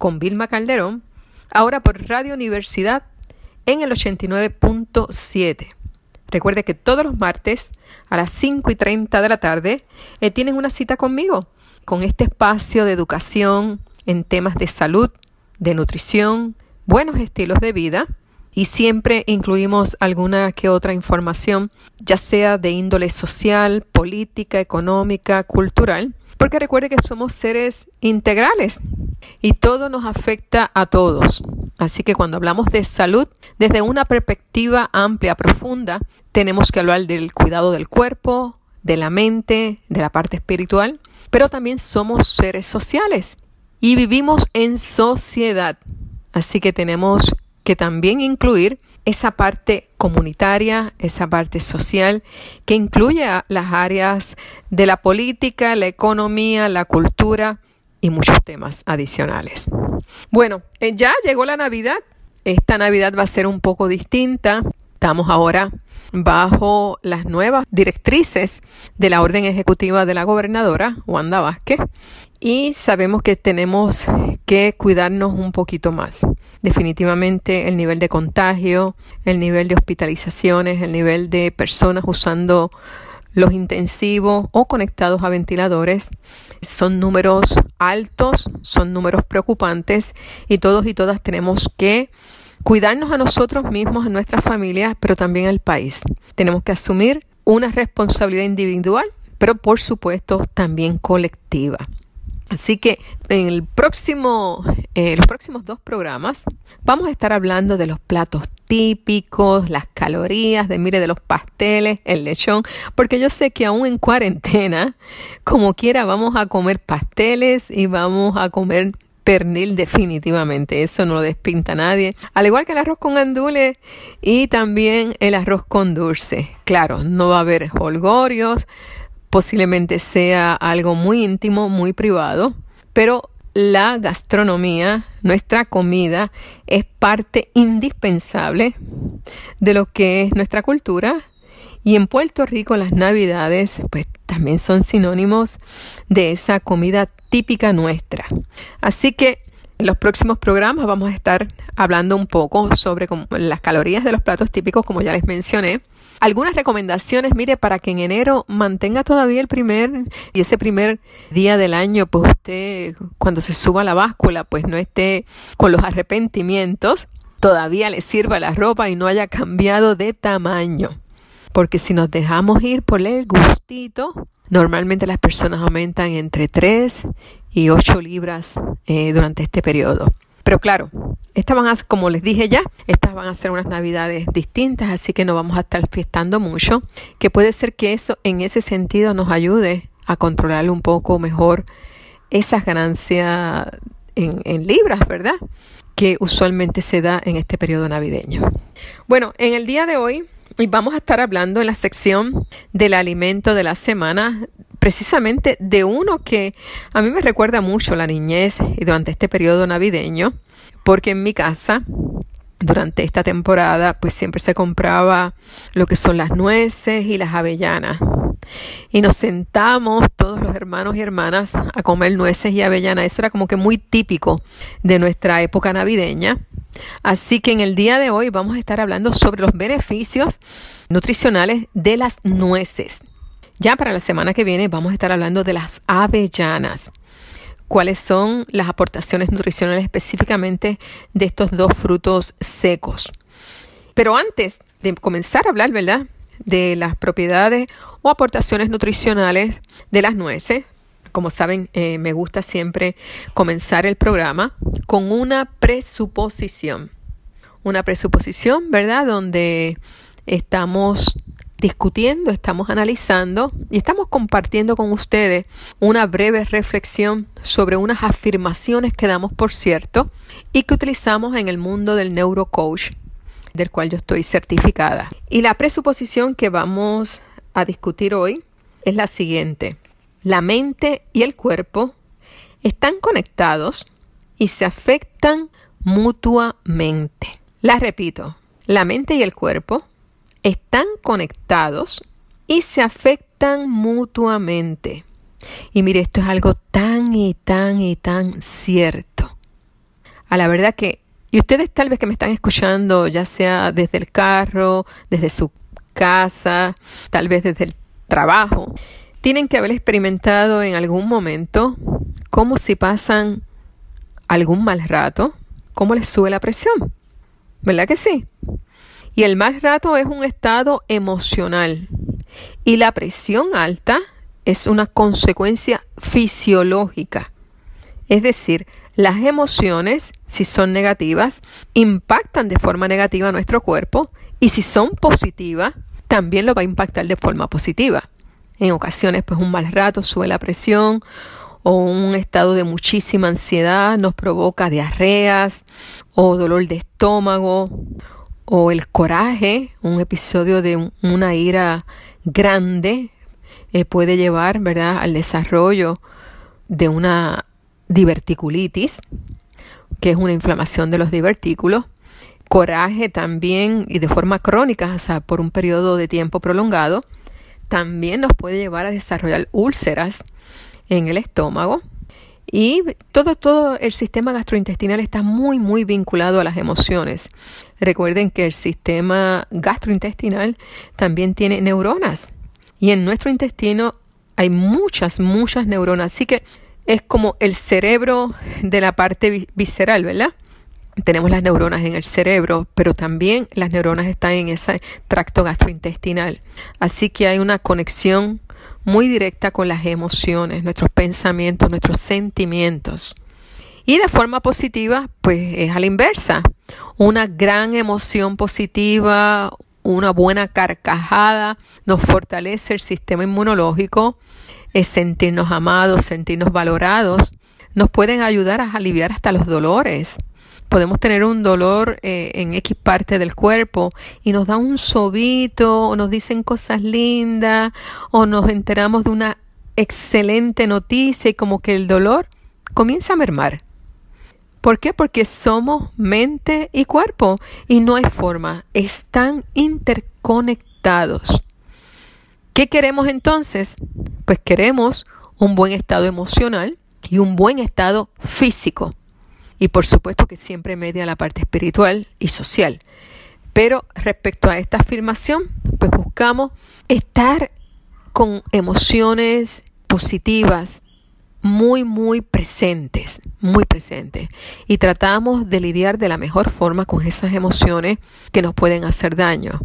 con Vilma Calderón, ahora por Radio Universidad en el 89.7. Recuerde que todos los martes a las 5 y 30 de la tarde eh, tienen una cita conmigo con este espacio de educación en temas de salud, de nutrición, buenos estilos de vida y siempre incluimos alguna que otra información, ya sea de índole social, política, económica, cultural, porque recuerde que somos seres integrales y todo nos afecta a todos. Así que cuando hablamos de salud, desde una perspectiva amplia, profunda, tenemos que hablar del cuidado del cuerpo, de la mente, de la parte espiritual, pero también somos seres sociales y vivimos en sociedad. Así que tenemos que también incluir esa parte comunitaria, esa parte social, que incluye las áreas de la política, la economía, la cultura y muchos temas adicionales. Bueno, eh, ya llegó la Navidad. Esta Navidad va a ser un poco distinta. Estamos ahora bajo las nuevas directrices de la orden ejecutiva de la gobernadora, Wanda Vázquez, y sabemos que tenemos que cuidarnos un poquito más. Definitivamente el nivel de contagio, el nivel de hospitalizaciones, el nivel de personas usando los intensivos o conectados a ventiladores son números altos, son números preocupantes y todos y todas tenemos que cuidarnos a nosotros mismos, a nuestras familias, pero también al país. Tenemos que asumir una responsabilidad individual, pero por supuesto también colectiva. Así que en el próximo, eh, los próximos dos programas vamos a estar hablando de los platos típicos, las calorías, de mire de los pasteles, el lechón, porque yo sé que aún en cuarentena, como quiera, vamos a comer pasteles y vamos a comer pernil definitivamente, eso no lo despinta nadie, al igual que el arroz con andule y también el arroz con dulce. Claro, no va a haber holgorios, posiblemente sea algo muy íntimo, muy privado, pero la gastronomía, nuestra comida, es parte indispensable de lo que es nuestra cultura. Y en Puerto Rico las navidades pues también son sinónimos de esa comida típica nuestra. Así que en los próximos programas vamos a estar hablando un poco sobre las calorías de los platos típicos, como ya les mencioné. Algunas recomendaciones, mire, para que en enero mantenga todavía el primer y ese primer día del año, pues usted cuando se suba a la báscula, pues no esté con los arrepentimientos, todavía le sirva la ropa y no haya cambiado de tamaño. Porque si nos dejamos ir por el gustito, normalmente las personas aumentan entre 3 y 8 libras eh, durante este periodo. Pero claro, estas van a, como les dije ya, estas van a ser unas navidades distintas, así que no vamos a estar fiestando mucho, que puede ser que eso en ese sentido nos ayude a controlar un poco mejor esas ganancias en, en libras, ¿verdad? Que usualmente se da en este periodo navideño. Bueno, en el día de hoy vamos a estar hablando en la sección del alimento de la semana precisamente de uno que a mí me recuerda mucho la niñez y durante este periodo navideño, porque en mi casa durante esta temporada pues siempre se compraba lo que son las nueces y las avellanas. Y nos sentamos todos los hermanos y hermanas a comer nueces y avellanas. Eso era como que muy típico de nuestra época navideña. Así que en el día de hoy vamos a estar hablando sobre los beneficios nutricionales de las nueces. Ya para la semana que viene vamos a estar hablando de las avellanas. ¿Cuáles son las aportaciones nutricionales específicamente de estos dos frutos secos? Pero antes de comenzar a hablar, ¿verdad? de las propiedades o aportaciones nutricionales de las nueces. Como saben, eh, me gusta siempre comenzar el programa con una presuposición. Una presuposición, ¿verdad? Donde estamos discutiendo, estamos analizando y estamos compartiendo con ustedes una breve reflexión sobre unas afirmaciones que damos por cierto y que utilizamos en el mundo del neurocoach, del cual yo estoy certificada. Y la presuposición que vamos a discutir hoy es la siguiente. La mente y el cuerpo están conectados y se afectan mutuamente. La repito, la mente y el cuerpo están conectados y se afectan mutuamente. Y mire, esto es algo tan y tan y tan cierto. A la verdad que, y ustedes tal vez que me están escuchando, ya sea desde el carro, desde su casa, tal vez desde el trabajo, tienen que haber experimentado en algún momento cómo si pasan algún mal rato, cómo les sube la presión. ¿Verdad que sí? Y el mal rato es un estado emocional. Y la presión alta es una consecuencia fisiológica. Es decir, las emociones, si son negativas, impactan de forma negativa a nuestro cuerpo y si son positivas, también lo va a impactar de forma positiva. En ocasiones, pues un mal rato sube la presión o un estado de muchísima ansiedad nos provoca diarreas o dolor de estómago o el coraje, un episodio de una ira grande eh, puede llevar, ¿verdad?, al desarrollo de una diverticulitis, que es una inflamación de los divertículos. Coraje también y de forma crónica, o sea, por un periodo de tiempo prolongado, también nos puede llevar a desarrollar úlceras en el estómago. Y todo, todo el sistema gastrointestinal está muy, muy vinculado a las emociones. Recuerden que el sistema gastrointestinal también tiene neuronas y en nuestro intestino hay muchas, muchas neuronas. Así que es como el cerebro de la parte visceral, ¿verdad? Tenemos las neuronas en el cerebro, pero también las neuronas están en ese tracto gastrointestinal. Así que hay una conexión muy directa con las emociones, nuestros pensamientos, nuestros sentimientos. Y de forma positiva, pues es a la inversa. Una gran emoción positiva, una buena carcajada, nos fortalece el sistema inmunológico, es sentirnos amados, sentirnos valorados, nos pueden ayudar a aliviar hasta los dolores. Podemos tener un dolor eh, en X parte del cuerpo y nos da un sobito, o nos dicen cosas lindas, o nos enteramos de una excelente noticia y como que el dolor comienza a mermar. ¿Por qué? Porque somos mente y cuerpo y no hay forma, están interconectados. ¿Qué queremos entonces? Pues queremos un buen estado emocional y un buen estado físico. Y por supuesto que siempre media la parte espiritual y social. Pero respecto a esta afirmación, pues buscamos estar con emociones positivas, muy, muy presentes, muy presentes. Y tratamos de lidiar de la mejor forma con esas emociones que nos pueden hacer daño.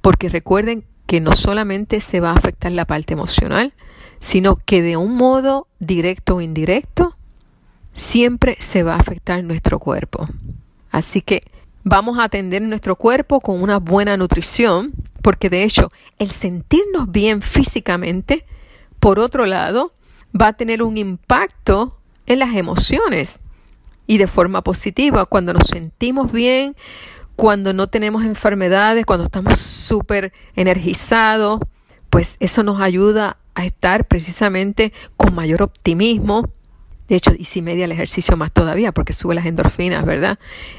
Porque recuerden que no solamente se va a afectar la parte emocional, sino que de un modo directo o indirecto, siempre se va a afectar nuestro cuerpo. Así que vamos a atender nuestro cuerpo con una buena nutrición, porque de hecho el sentirnos bien físicamente, por otro lado, va a tener un impacto en las emociones y de forma positiva. Cuando nos sentimos bien, cuando no tenemos enfermedades, cuando estamos súper energizados, pues eso nos ayuda a estar precisamente con mayor optimismo. De hecho, y si media el ejercicio más todavía, porque sube las endorfinas, ¿verdad?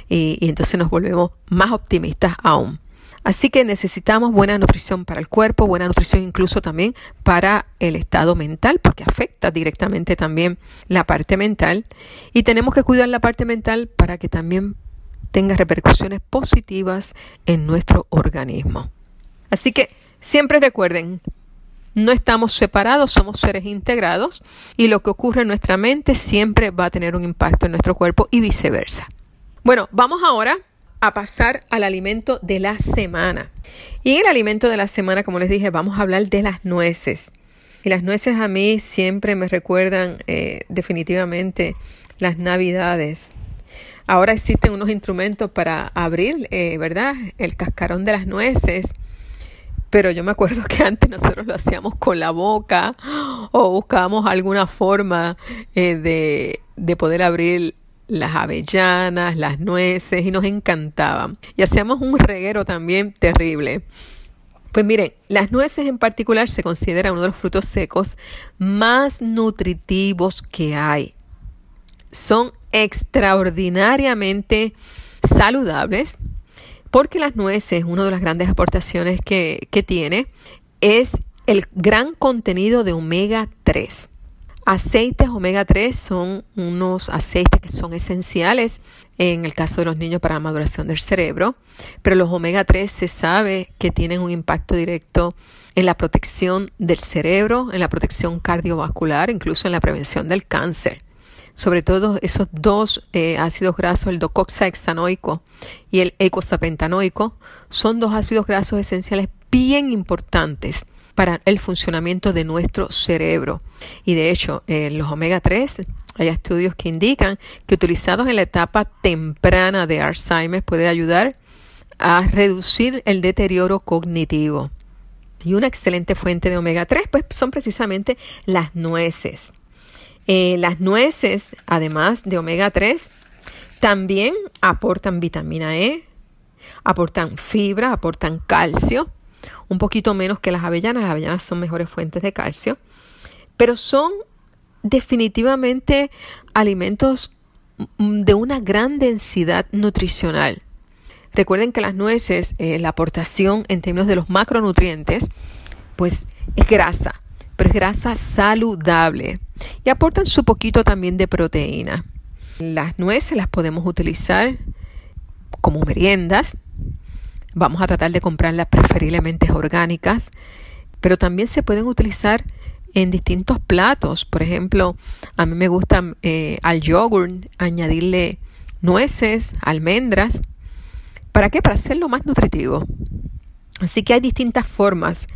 Y, y entonces nos volvemos más optimistas aún. Así que necesitamos buena nutrición para el cuerpo, buena nutrición incluso también para el estado mental, porque afecta directamente también la parte mental. Y tenemos que cuidar la parte mental para que también tenga repercusiones positivas en nuestro organismo. Así que siempre recuerden, no estamos separados, somos seres integrados y lo que ocurre en nuestra mente siempre va a tener un impacto en nuestro cuerpo y viceversa. Bueno, vamos ahora a pasar al alimento de la semana. Y en el alimento de la semana, como les dije, vamos a hablar de las nueces. Y las nueces a mí siempre me recuerdan eh, definitivamente las navidades. Ahora existen unos instrumentos para abrir, eh, ¿verdad? El cascarón de las nueces. Pero yo me acuerdo que antes nosotros lo hacíamos con la boca o buscábamos alguna forma eh, de, de poder abrir las avellanas, las nueces y nos encantaban. Y hacíamos un reguero también terrible. Pues miren, las nueces en particular se consideran uno de los frutos secos más nutritivos que hay. Son extraordinariamente saludables porque las nueces, una de las grandes aportaciones que, que tiene, es el gran contenido de omega 3. Aceites omega 3 son unos aceites que son esenciales en el caso de los niños para la maduración del cerebro, pero los omega 3 se sabe que tienen un impacto directo en la protección del cerebro, en la protección cardiovascular, incluso en la prevención del cáncer sobre todo esos dos eh, ácidos grasos, el docoxahexanoico y el eicosapentanoico, son dos ácidos grasos esenciales bien importantes para el funcionamiento de nuestro cerebro. Y de hecho, en los omega 3 hay estudios que indican que utilizados en la etapa temprana de Alzheimer puede ayudar a reducir el deterioro cognitivo. Y una excelente fuente de omega 3 pues son precisamente las nueces. Eh, las nueces, además de omega 3, también aportan vitamina E, aportan fibra, aportan calcio, un poquito menos que las avellanas. Las avellanas son mejores fuentes de calcio, pero son definitivamente alimentos de una gran densidad nutricional. Recuerden que las nueces, eh, la aportación en términos de los macronutrientes, pues es grasa pero es grasa saludable y aportan su poquito también de proteína. Las nueces las podemos utilizar como meriendas. Vamos a tratar de comprarlas preferiblemente orgánicas, pero también se pueden utilizar en distintos platos. Por ejemplo, a mí me gusta eh, al yogur añadirle nueces, almendras. ¿Para qué? Para hacerlo más nutritivo. Así que hay distintas formas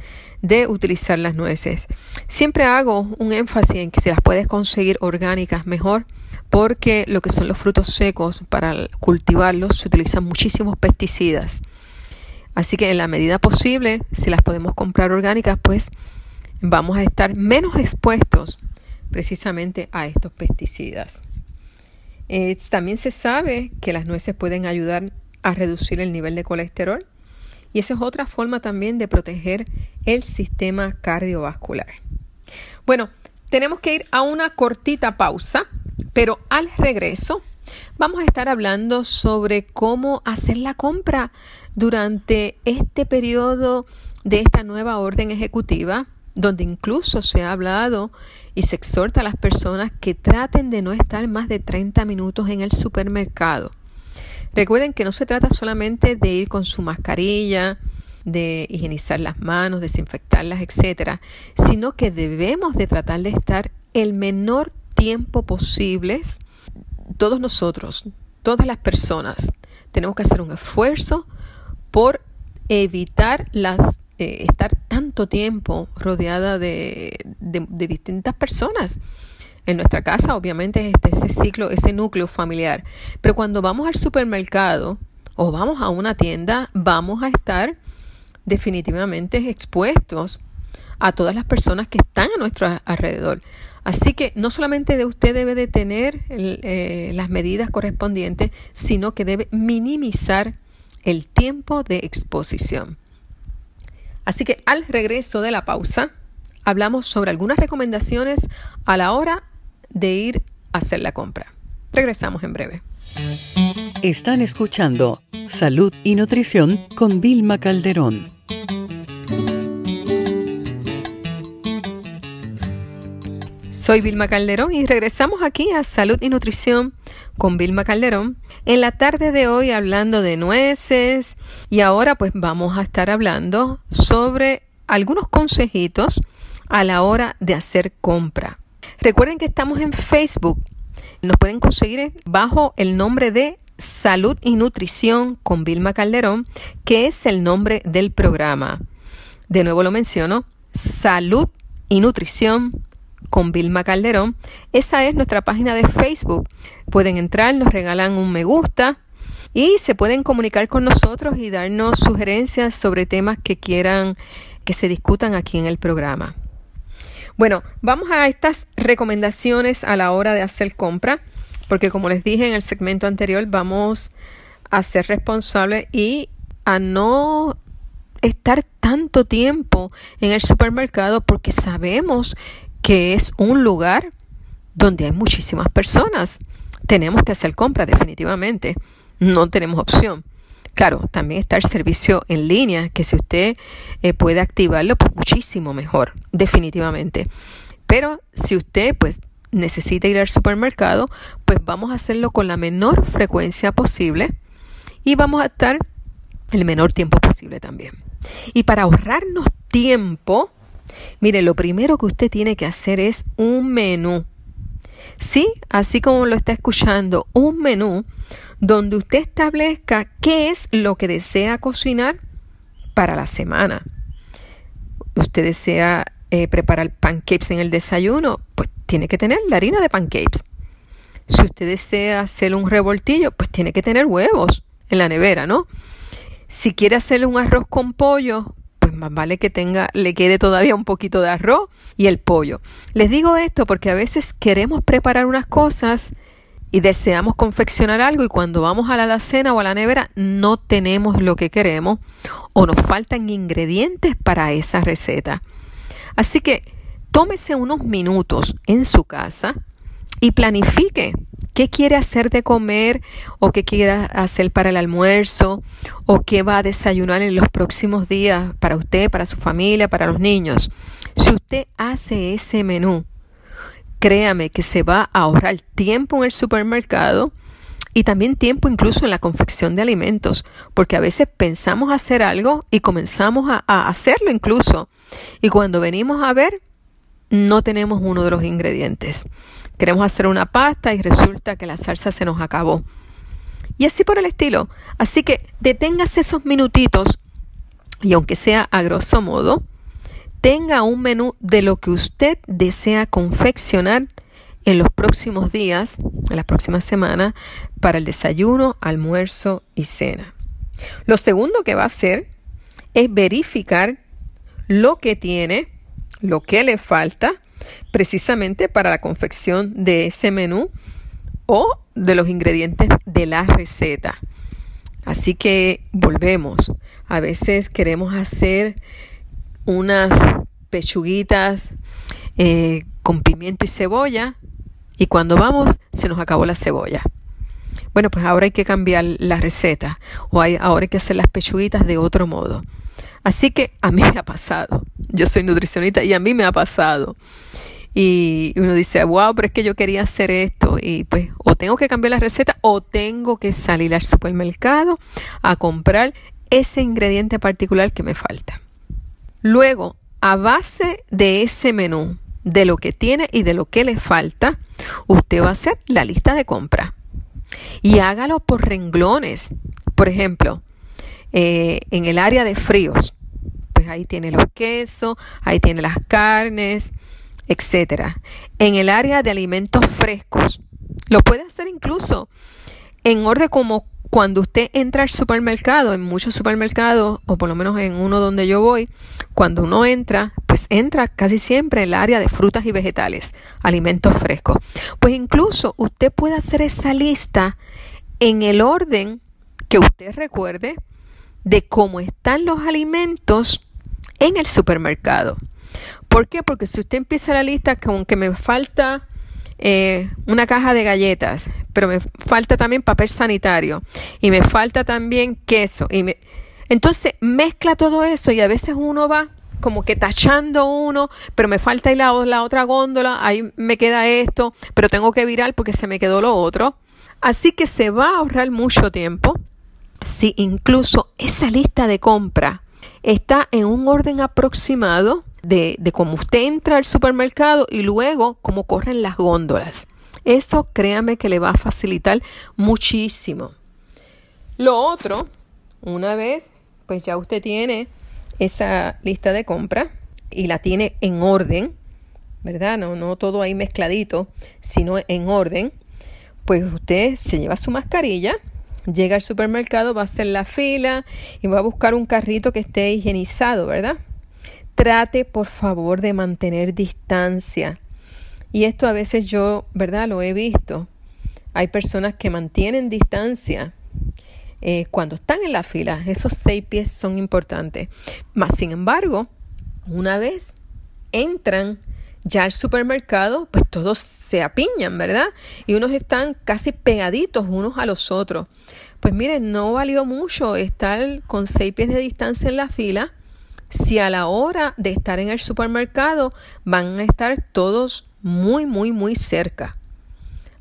de utilizar las nueces. Siempre hago un énfasis en que si las puedes conseguir orgánicas mejor, porque lo que son los frutos secos para cultivarlos se utilizan muchísimos pesticidas. Así que en la medida posible, si las podemos comprar orgánicas, pues vamos a estar menos expuestos precisamente a estos pesticidas. Eh, también se sabe que las nueces pueden ayudar a reducir el nivel de colesterol y esa es otra forma también de proteger el sistema cardiovascular. Bueno, tenemos que ir a una cortita pausa, pero al regreso vamos a estar hablando sobre cómo hacer la compra durante este periodo de esta nueva orden ejecutiva, donde incluso se ha hablado y se exhorta a las personas que traten de no estar más de 30 minutos en el supermercado. Recuerden que no se trata solamente de ir con su mascarilla, de higienizar las manos, desinfectarlas, etcétera, sino que debemos de tratar de estar el menor tiempo posible. Todos nosotros, todas las personas, tenemos que hacer un esfuerzo por evitar las eh, estar tanto tiempo rodeada de, de distintas personas en nuestra casa, obviamente, es ese ciclo, ese núcleo familiar. Pero cuando vamos al supermercado o vamos a una tienda, vamos a estar definitivamente expuestos a todas las personas que están a nuestro alrededor. Así que no solamente de usted debe de tener eh, las medidas correspondientes, sino que debe minimizar el tiempo de exposición. Así que al regreso de la pausa, hablamos sobre algunas recomendaciones a la hora de ir a hacer la compra. Regresamos en breve. Están escuchando Salud y Nutrición con Vilma Calderón. Soy Vilma Calderón y regresamos aquí a Salud y Nutrición con Vilma Calderón. En la tarde de hoy hablando de nueces y ahora pues vamos a estar hablando sobre algunos consejitos a la hora de hacer compra. Recuerden que estamos en Facebook Nos pueden conseguir bajo el nombre de Salud y Nutrición con Vilma Calderón, que es el nombre del programa. De nuevo lo menciono, Salud y Nutrición con Vilma Calderón. Esa es nuestra página de Facebook. Pueden entrar, nos regalan un me gusta y se pueden comunicar con nosotros y darnos sugerencias sobre temas que quieran que se discutan aquí en el programa. Bueno, vamos a estas recomendaciones a la hora de hacer compra, porque como les dije en el segmento anterior, vamos a ser responsables y a no estar tanto tiempo en el supermercado porque sabemos que es un lugar donde hay muchísimas personas. Tenemos que hacer compras definitivamente. No tenemos opción. Claro, también está el servicio en línea, que si usted eh, puede activarlo, pues muchísimo mejor, definitivamente. Pero si usted pues necesita ir al supermercado, pues vamos a hacerlo con la menor frecuencia posible y vamos a estar el menor tiempo posible también. Y para ahorrarnos tiempo, mire, lo primero que usted tiene que hacer es un menú. Sí, así como lo está escuchando, un menú donde usted establezca qué es lo que desea cocinar para la semana. Usted desea eh, preparar pancakes en el desayuno, pues tiene que tener la harina de pancakes. Si usted desea hacer un revoltillo, pues tiene que tener huevos en la nevera, ¿no? Si quiere hacer un arroz con pollo, pues más vale que tenga, le quede todavía un poquito de arroz y el pollo. Les digo esto porque a veces queremos preparar unas cosas y deseamos confeccionar algo y cuando vamos a la alacena o a la nevera no tenemos lo que queremos o nos faltan ingredientes para esa receta. Así que tómese unos minutos en su casa y planifique qué quiere hacer de comer o qué quiere hacer para el almuerzo o qué va a desayunar en los próximos días para usted, para su familia, para los niños. Si usted hace ese menú, créame que se va a ahorrar tiempo en el supermercado y también tiempo incluso en la confección de alimentos, porque a veces pensamos hacer algo y comenzamos a, hacerlo incluso, y cuando venimos a ver, no tenemos uno de los ingredientes. Queremos hacer una pasta y resulta que la salsa se nos acabó. Y así por el estilo. Así que deténgase esos minutitos y aunque sea a grosso modo, tenga un menú de lo que usted desea confeccionar en los próximos días, en la próxima semana, para el desayuno, almuerzo y cena. Lo segundo que va a hacer es verificar lo que tiene, lo que le falta, precisamente para la confección de ese menú o de los ingredientes de la receta. Así que volvemos. A veces queremos hacer unas pechuguitas eh, con pimiento y cebolla y cuando vamos se nos acabó la cebolla. Bueno, pues ahora hay que cambiar la receta o hay, ahora hay que hacer las pechuguitas de otro modo. Así que a mí me ha pasado. Yo soy nutricionista y a mí me ha pasado. Y uno dice, wow, pero es que yo quería hacer esto. Y pues o tengo que cambiar la receta o tengo que salir al supermercado a comprar ese ingrediente particular que me falta. Luego, a base de ese menú, de lo que tiene y de lo que le falta, usted va a hacer la lista de compra. Y hágalo por renglones. Por ejemplo, eh, en el área de fríos, pues ahí tiene los quesos, ahí tiene las carnes, etc. En el área de alimentos frescos, lo puede hacer incluso en orden como cuando usted entra al supermercado, en muchos supermercados, o por lo menos en uno donde yo voy, cuando uno entra, pues entra casi siempre en el área de frutas y vegetales, alimentos frescos. Pues incluso usted puede hacer esa lista en el orden que usted recuerde de cómo están los alimentos en el supermercado. ¿Por qué? Porque si usted empieza la lista con que me falta eh, una caja de galletas, pero me falta también papel sanitario y me falta también queso. Y me... Entonces mezcla todo eso y a veces uno va como que tachando uno, pero me falta la, la otra góndola, ahí me queda esto, pero tengo que virar porque se me quedó lo otro. Así que se va a ahorrar mucho tiempo si incluso esa lista de compra está en un orden aproximado de, cómo usted entra al supermercado y luego cómo corren las góndolas. Eso créame que le va a facilitar muchísimo. Lo otro, una vez, pues ya usted tiene esa lista de compra y la tiene en orden, ¿verdad? No, no todo ahí mezcladito, sino en orden. Pues usted se lleva su mascarilla, llega al supermercado, va a hacer la fila y va a buscar un carrito que esté higienizado, ¿verdad? Trate, por favor, de mantener distancia. Y esto a veces yo, ¿verdad? Lo he visto. Hay personas que mantienen distancia eh, cuando están en la fila. Esos seis pies son importantes. Más sin embargo, una vez entran ya al supermercado, pues todos se apiñan, ¿verdad? Y unos están casi pegaditos unos a los otros. Pues miren, no valió mucho estar con seis pies de distancia en la fila si a la hora de estar en el supermercado van a estar todos muy, muy, muy cerca.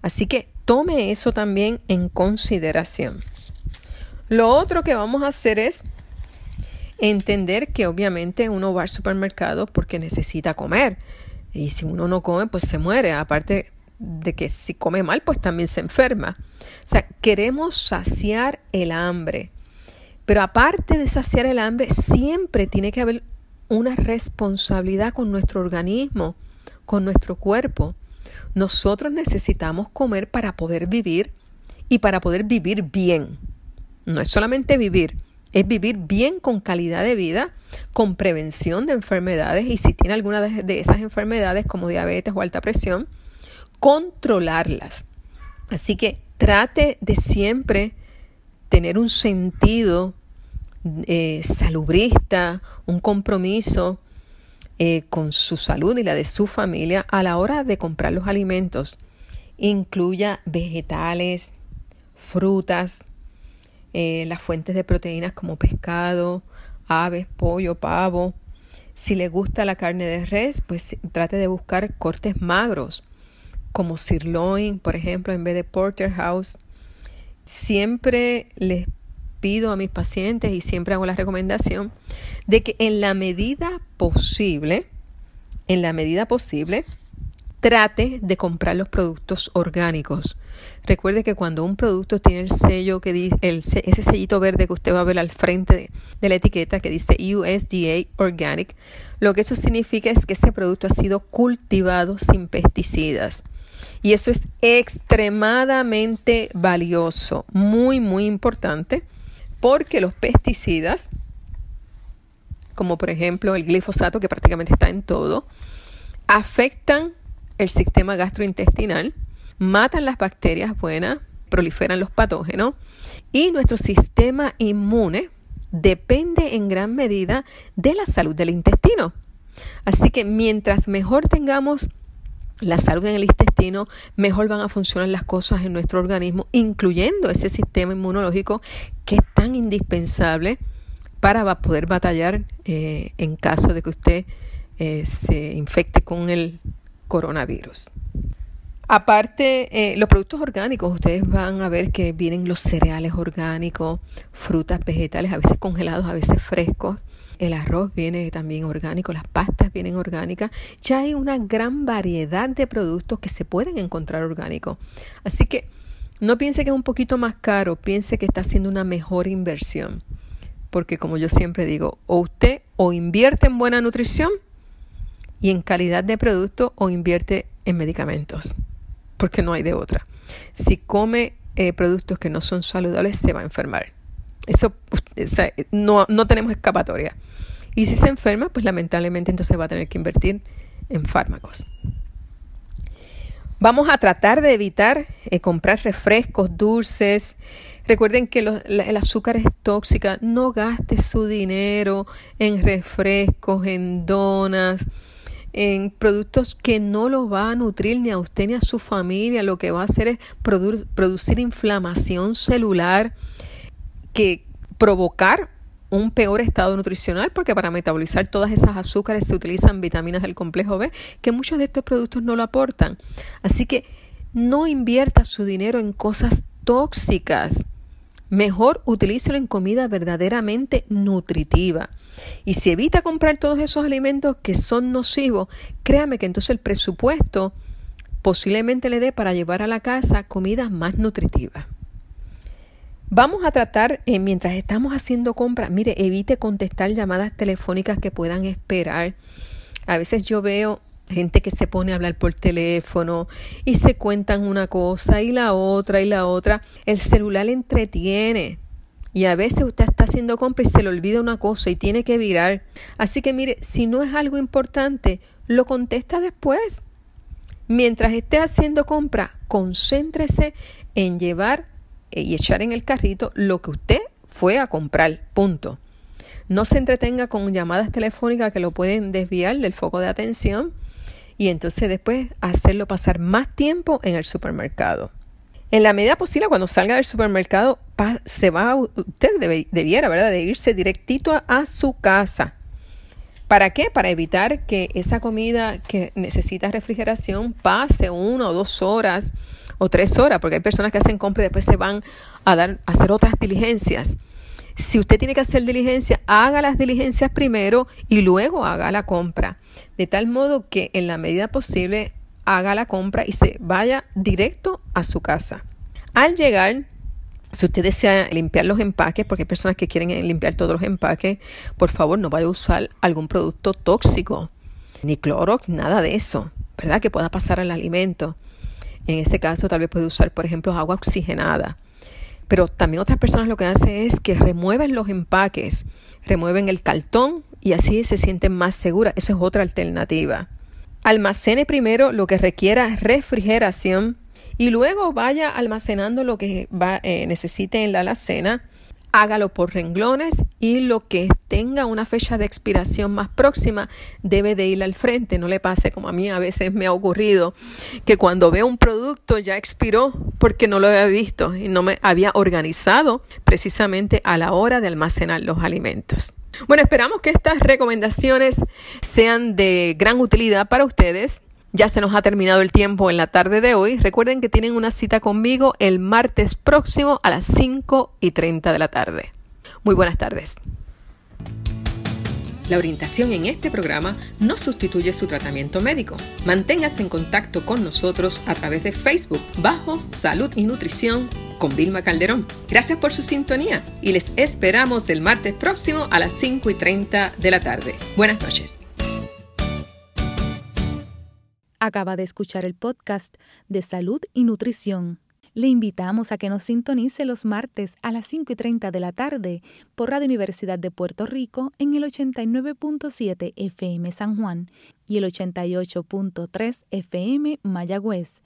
Así que tome eso también en consideración. Lo otro que vamos a hacer es entender que obviamente uno va al supermercado porque necesita comer. Y si uno no come, pues se muere. Aparte de que si come mal, pues también se enferma. O sea, queremos saciar el hambre. Pero aparte de saciar el hambre, siempre tiene que haber una responsabilidad con nuestro organismo, con nuestro cuerpo. Nosotros necesitamos comer para poder vivir y para poder vivir bien. No es solamente vivir, es vivir bien con calidad de vida, con prevención de enfermedades y si tiene alguna de esas enfermedades como diabetes o alta presión, controlarlas. Así que trate de siempre tener un sentido eh, salubrista, un compromiso eh, con su salud y la de su familia a la hora de comprar los alimentos. Incluya vegetales, frutas, eh, las fuentes de proteínas como pescado, aves, pollo, pavo. Si le gusta la carne de res, pues trate de buscar cortes magros, como sirloin, por ejemplo, en vez de porterhouse. Siempre les pido a mis pacientes y siempre hago la recomendación de que en la medida posible, en la medida posible, trate de comprar los productos orgánicos. Recuerde que cuando un producto tiene el sello que dice, ese sellito verde que usted va a ver al frente de, de, la etiqueta que dice USDA Organic, lo que eso significa es que ese producto ha sido cultivado sin pesticidas. Y eso es extremadamente valioso, muy, muy importante, porque los pesticidas, como por ejemplo el glifosato, que prácticamente está en todo, afectan el sistema gastrointestinal, matan las bacterias buenas, proliferan los patógenos y nuestro sistema inmune depende en gran medida de la salud del intestino. Así que mientras mejor tengamos la salud en el intestino, mejor van a funcionar las cosas en nuestro organismo, incluyendo ese sistema inmunológico que es tan indispensable para poder batallar eh, en caso de que usted eh, se infecte con el coronavirus. Aparte, eh, los productos orgánicos, ustedes van a ver que vienen los cereales orgánicos, frutas, vegetales, a veces congelados, a veces frescos. El arroz viene también orgánico, las pastas vienen orgánicas. Ya hay una gran variedad de productos que se pueden encontrar orgánicos. Así que no piense que es un poquito más caro, piense que está haciendo una mejor inversión. Porque como yo siempre digo, o usted o invierte en buena nutrición y en calidad de producto o invierte en medicamentos, porque no hay de otra. Si come eh, productos que no son saludables, se va a enfermar. Eso no, no tenemos escapatoria. Y si se enferma, pues lamentablemente entonces va a tener que invertir en fármacos. Vamos a tratar de evitar eh, comprar refrescos dulces. Recuerden que el azúcar es tóxica. No gaste su dinero en refrescos, en donas, en productos que no los va a nutrir ni a usted ni a su familia, lo que va a hacer es producir inflamación celular, que provocar un peor estado nutricional porque para metabolizar todas esas azúcares se utilizan vitaminas del complejo B que muchos de estos productos no lo aportan. Así que no invierta su dinero en cosas tóxicas. Mejor utilícelo en comida verdaderamente nutritiva. Y si evita comprar todos esos alimentos que son nocivos, créame que entonces el presupuesto posiblemente le dé para llevar a la casa comida más nutritiva. Vamos a tratar, eh, mientras estamos haciendo compras, mire, evite contestar llamadas telefónicas que puedan esperar. A veces yo veo gente que se pone a hablar por teléfono y se cuentan una cosa y la otra y la otra. El celular entretiene. Y a veces usted está haciendo compra y se le olvida una cosa y tiene que virar. Así que mire, si no es algo importante, lo contesta después. Mientras esté haciendo compra, concéntrese en llevar eh, y echar en el carrito lo que usted fue a comprar. Punto. No se entretenga con llamadas telefónicas que lo pueden desviar del foco de atención y entonces después hacerlo pasar más tiempo en el supermercado. En la medida posible, cuando salga del supermercado, se va, usted debiera, ¿verdad?, de irse directito a, su casa. ¿Para qué? Para evitar que esa comida que necesita refrigeración pase una o dos horas o tres horas, porque hay personas que hacen compra y después se van a, dar, a hacer otras diligencias. Si usted tiene que hacer diligencia, haga las diligencias primero y luego haga la compra. De tal modo que en la medida posible haga la compra y se vaya directo a su casa. Al llegar, si usted desea limpiar los empaques, porque hay personas que quieren limpiar todos los empaques, por favor no vaya a usar algún producto tóxico, ni Clorox, nada de eso, ¿verdad? Que pueda pasar al alimento. En ese caso tal vez puede usar, por ejemplo, agua oxigenada. Pero también otras personas lo que hacen es que remueven los empaques, remueven el cartón y así se sienten más seguras. Eso es otra alternativa. Almacene primero lo que requiera refrigeración y luego vaya almacenando lo que va, eh, necesite en la alacena hágalo por renglones y lo que tenga una fecha de expiración más próxima debe de ir al frente. No le pase como a mí a veces me ha ocurrido que cuando veo un producto ya expiró porque no lo había visto y no me había organizado precisamente a la hora de almacenar los alimentos. Bueno, esperamos que estas recomendaciones sean de gran utilidad para ustedes. Ya se nos ha terminado el tiempo en la tarde de hoy. Recuerden que tienen una cita conmigo el martes próximo a las 5 y 30 de la tarde. Muy buenas tardes. La orientación en este programa no sustituye su tratamiento médico. Manténgase en contacto con nosotros a través de Facebook bajo Salud y Nutrición con Vilma Calderón. Gracias por su sintonía y les esperamos el martes próximo a las 5 y 30 de la tarde. Buenas noches. Acaba de escuchar el podcast de Salud y Nutrición. Le invitamos a que nos sintonice los martes a las 5 y 30 de la tarde por Radio Universidad de Puerto Rico en el 89.7 FM San Juan y el 88.3 FM Mayagüez.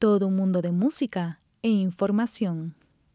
Todo un mundo de música e información.